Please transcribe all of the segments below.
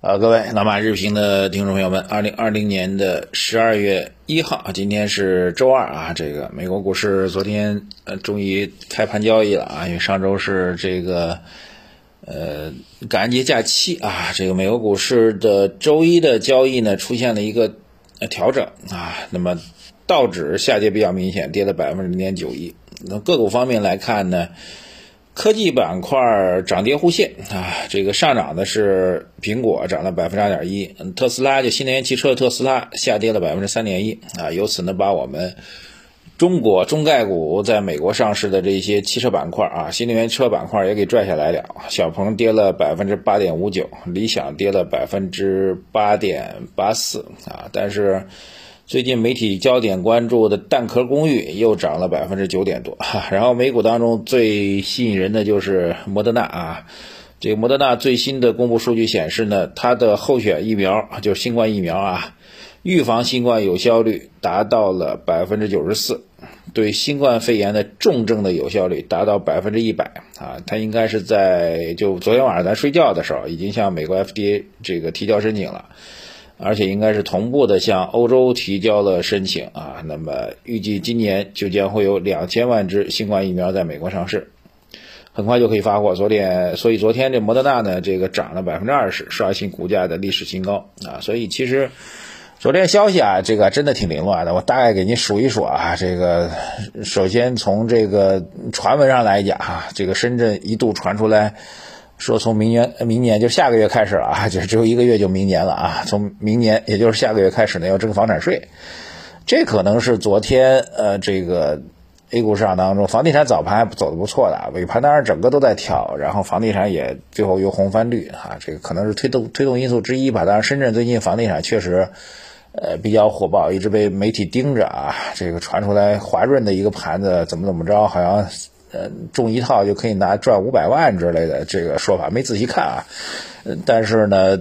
啊，各位老马日评的听众朋友们，二零二零年的十二月一号，今天是周二啊。这个美国股市昨天呃终于开盘交易了啊，因为上周是这个呃感恩节假期啊，这个美国股市的周一的交易呢出现了一个调整啊。那么道指下跌比较明显，跌了百分之零点九一。那个股方面来看呢？科技板块涨跌互现啊，这个上涨的是苹果，涨了百分之二点一，特斯拉就新能源汽车的特斯拉下跌了百分之三点一啊，由此呢把我们中国中概股在美国上市的这些汽车板块啊，新能源车板块也给拽下来了，小鹏跌了百分之八点五九，理想跌了百分之八点八四啊，但是。最近媒体焦点关注的蛋壳公寓又涨了百分之九点多，然后美股当中最吸引人的就是莫德纳啊，这个莫德纳最新的公布数据显示呢，它的候选疫苗就是新冠疫苗啊，预防新冠有效率达到了百分之九十四，对新冠肺炎的重症的有效率达到百分之一百啊，它应该是在就昨天晚上咱睡觉的时候已经向美国 FDA 这个提交申请了。而且应该是同步的向欧洲提交了申请啊，那么预计今年就将会有两千万支新冠疫苗在美国上市，很快就可以发货。昨天，所以昨天这莫德纳呢，这个涨了百分之二十，刷新股价的历史新高啊。所以其实昨天消息啊，这个真的挺凌乱的。我大概给您数一数啊，这个首先从这个传闻上来讲啊，这个深圳一度传出来。说从明年，明年就下个月开始了啊，就只有一个月就明年了啊。从明年，也就是下个月开始呢，要征房产税。这可能是昨天呃，这个 A 股市场当中，房地产早盘走的不错的，尾盘当然整个都在跳，然后房地产也最后又红翻绿啊。这个可能是推动推动因素之一吧。当然，深圳最近房地产确实呃比较火爆，一直被媒体盯着啊。这个传出来华润的一个盘子怎么怎么着，好像。呃，中一套就可以拿赚五百万之类的这个说法，没仔细看啊。但是呢，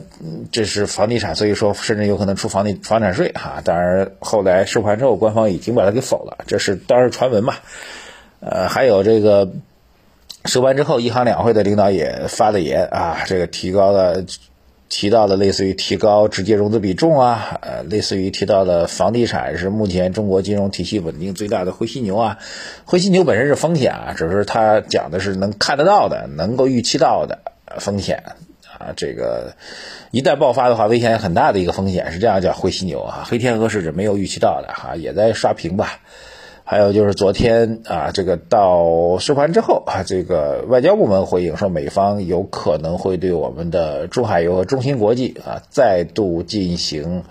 这是房地产，所以说甚至有可能出房地房产税哈。当然，后来收盘之后，官方已经把它给否了，这是当然传闻嘛。呃，还有这个收盘之后，一行两会的领导也发了言啊，这个提高了。提到的类似于提高直接融资比重啊，呃，类似于提到的房地产是目前中国金融体系稳定最大的灰犀牛啊，灰犀牛本身是风险啊，只是它讲的是能看得到的、能够预期到的风险。啊，这个一旦爆发的话，危险很大的一个风险是这样叫灰犀牛啊，黑天鹅是指没有预期到的哈，也在刷屏吧。还有就是昨天啊，这个到收盘之后啊，这个外交部门回应说，美方有可能会对我们的中海油和中芯国际啊再度进行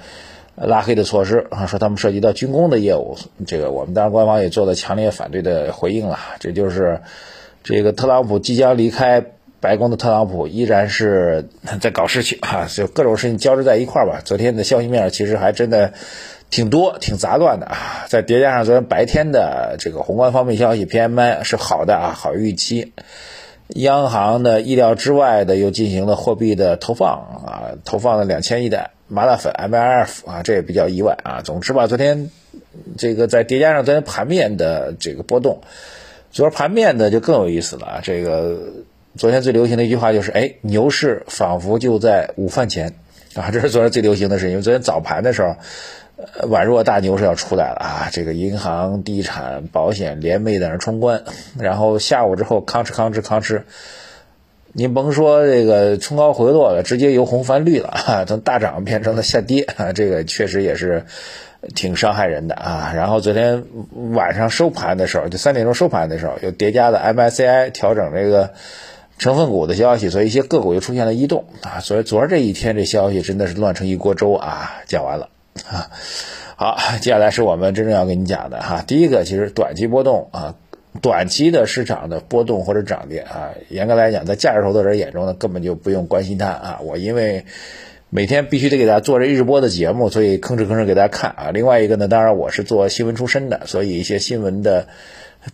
拉黑的措施啊，说他们涉及到军工的业务，这个我们当然官方也做了强烈反对的回应了。这就是这个特朗普即将离开白宫的特朗普依然是在搞事情啊，就各种事情交织在一块儿吧。昨天的消息面其实还真的。挺多，挺杂乱的啊！再叠加上昨天白天的这个宏观方面消息，PMI 是好的啊，好预期。央行的意料之外的又进行了货币的投放啊，投放了两千亿的麻辣粉 MLF 啊，这也比较意外啊。总之吧，昨天这个再叠加上昨天盘面的这个波动，昨儿盘面的就更有意思了啊。这个昨天最流行的一句话就是：哎，牛市仿佛就在午饭前啊！这是昨天最流行的事情。因为昨天早盘的时候。宛若大牛是要出来了啊！这个银行、地产、保险联袂在那冲关，然后下午之后吭哧吭哧吭哧，您甭说这个冲高回落了，直接由红翻绿了啊！从大涨变成了下跌！这个确实也是挺伤害人的啊！然后昨天晚上收盘的时候，就三点钟收盘的时候，又叠加了 MSCI 调整这个成分股的消息，所以一些个股又出现了异动啊！所以昨儿这一天这消息真的是乱成一锅粥啊！讲完了。啊，好，接下来是我们真正要跟你讲的哈。第一个，其实短期波动啊，短期的市场的波动或者涨跌啊，严格来讲，在价值投资者眼中呢，根本就不用关心它啊。我因为每天必须得给大家做这日播的节目，所以吭哧吭哧给大家看啊。另外一个呢，当然我是做新闻出身的，所以一些新闻的。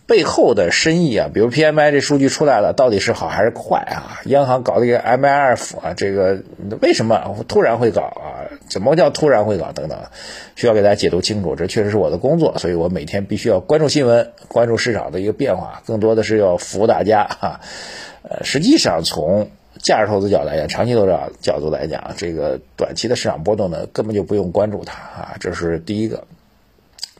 背后的深意啊，比如 PMI 这数据出来了，到底是好还是坏啊？央行搞这个 MLF 啊，这个为什么突然会搞啊？怎么叫突然会搞等等，需要给大家解读清楚。这确实是我的工作，所以我每天必须要关注新闻，关注市场的一个变化，更多的是要服务大家哈。呃，实际上从价值投资角度来讲，长期投资角度来讲，这个短期的市场波动呢，根本就不用关注它啊，这是第一个。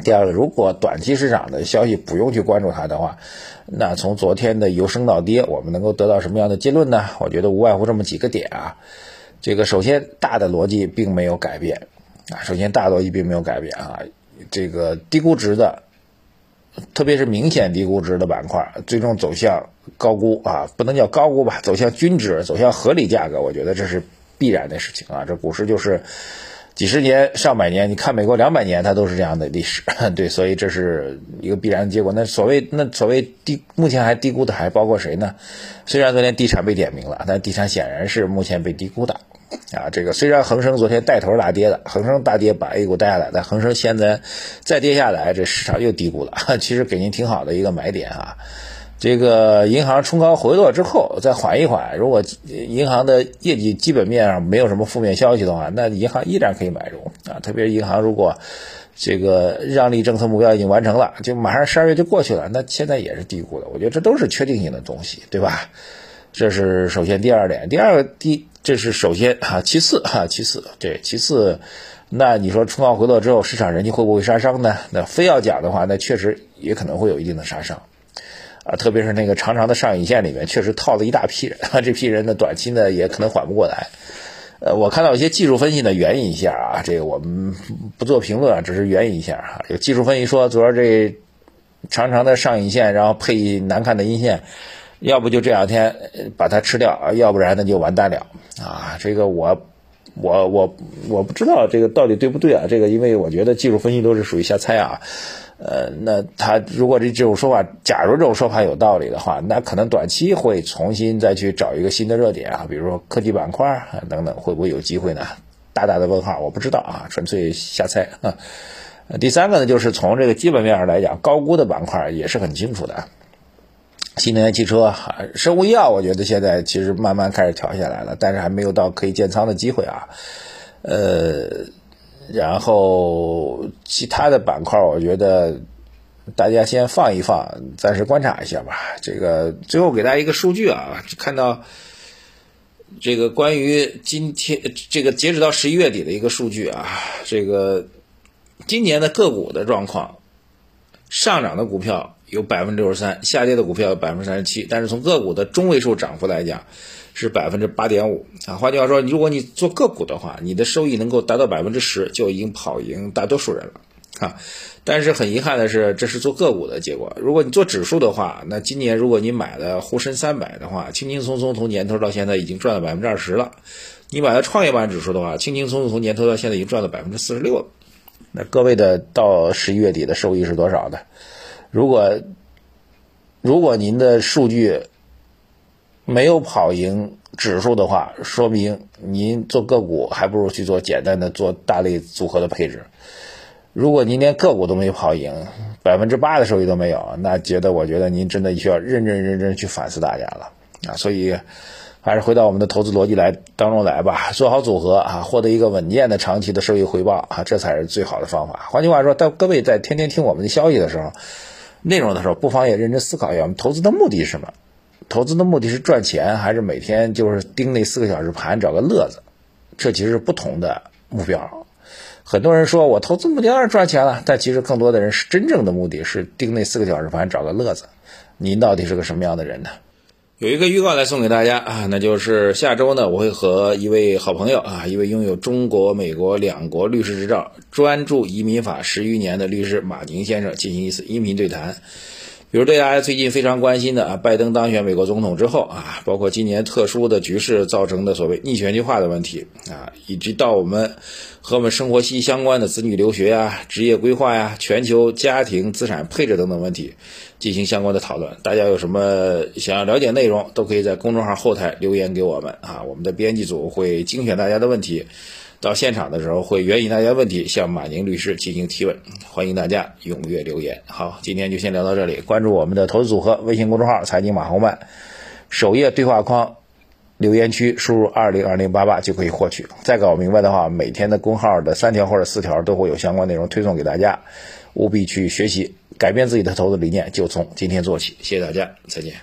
第二个，如果短期市场的消息不用去关注它的话，那从昨天的由升到跌，我们能够得到什么样的结论呢？我觉得无外乎这么几个点啊。这个首先大的逻辑并没有改变啊，首先大逻辑并没有改变啊，这个低估值的。特别是明显低估值的板块，最终走向高估啊，不能叫高估吧，走向均值，走向合理价格，我觉得这是必然的事情啊。这股市就是几十年、上百年，你看美国两百年，它都是这样的历史，对，所以这是一个必然的结果。那所谓那所谓低，目前还低估的还包括谁呢？虽然昨天地产被点名了，但地产显然是目前被低估的。啊，这个虽然恒生昨天带头大跌的，恒生大跌把 A 股带下来，但恒生现在再跌下来，这市场又低估了。其实给您挺好的一个买点啊。这个银行冲高回落之后再缓一缓，如果银行的业绩基本面上没有什么负面消息的话，那银行依然可以买入啊。特别是银行如果这个让利政策目标已经完成了，就马上十二月就过去了，那现在也是低估的。我觉得这都是确定性的东西，对吧？这是首先第二点，第二个第。这是首先哈，其次哈，其次对，其次，那你说冲高回落之后，市场人气会不会杀伤呢？那非要讲的话，那确实也可能会有一定的杀伤，啊，特别是那个长长的上影线里面，确实套了一大批人，这批人的短期呢也可能缓不过来。呃，我看到一些技术分析呢，援引一下啊，这个我们不做评论啊，只是援引一下啊。有技术分析说，昨儿这长长的上影线，然后配难看的阴线。要不就这两天把它吃掉，要不然那就完蛋了啊！这个我我我我不知道这个到底对不对啊？这个因为我觉得技术分析都是属于瞎猜啊。呃，那他如果这这种说法，假如这种说法有道理的话，那可能短期会重新再去找一个新的热点啊，比如说科技板块啊等等，会不会有机会呢？大大的问号，我不知道啊，纯粹瞎猜啊。第三个呢，就是从这个基本面上来讲，高估的板块也是很清楚的。新能源汽车啊，生物医药，我觉得现在其实慢慢开始调下来了，但是还没有到可以建仓的机会啊。呃，然后其他的板块，我觉得大家先放一放，暂时观察一下吧。这个最后给大家一个数据啊，看到这个关于今天这个截止到十一月底的一个数据啊，这个今年的个股的状况，上涨的股票。有百分之六十三，下跌的股票有百分之三十七，但是从个股的中位数涨幅来讲，是百分之八点五啊。换句话说，如果你做个股的话，你的收益能够达到百分之十，就已经跑赢大多数人了啊。但是很遗憾的是，这是做个股的结果。如果你做指数的话，那今年如果你买了沪深三百的话，轻轻松松从年头到现在已经赚了百分之二十了。你买了创业板指数的话，轻轻松松从年头到现在已经赚了百分之四十六了。那各位的到十一月底的收益是多少呢？如果如果您的数据没有跑赢指数的话，说明您做个股还不如去做简单的做大类组合的配置。如果您连个股都没跑赢，百分之八的收益都没有，那觉得我觉得您真的需要认真认真真去反思大家了啊！所以还是回到我们的投资逻辑来当中来吧，做好组合啊，获得一个稳健的长期的收益回报啊，这才是最好的方法。换句话说，当各位在天天听我们的消息的时候。内容的时候，不妨也认真思考一下，我们投资的目的是什么？投资的目的是赚钱，还是每天就是盯那四个小时盘找个乐子？这其实是不同的目标。很多人说我投资目的当然赚钱了，但其实更多的人是真正的目的是盯那四个小时盘找个乐子。您到底是个什么样的人呢？有一个预告来送给大家啊，那就是下周呢，我会和一位好朋友啊，一位拥有中国、美国两国律师执照、专注移民法十余年的律师马宁先生进行一次音频对谈。比如对大家最近非常关心的啊，拜登当选美国总统之后啊，包括今年特殊的局势造成的所谓逆全球化的问题啊，以及到我们和我们生活息息相关的子女留学呀、职业规划呀、全球家庭资产配置等等问题。进行相关的讨论，大家有什么想要了解内容，都可以在公众号后台留言给我们啊，我们的编辑组会精选大家的问题，到现场的时候会援引大家问题向马宁律师进行提问，欢迎大家踊跃留言。好，今天就先聊到这里，关注我们的投资组合微信公众号“财经马红漫”，首页对话框留言区输入二零二零八八就可以获取。再搞明白的话，每天的公号的三条或者四条都会有相关内容推送给大家，务必去学习。改变自己的投资理念，就从今天做起。谢谢大家，再见。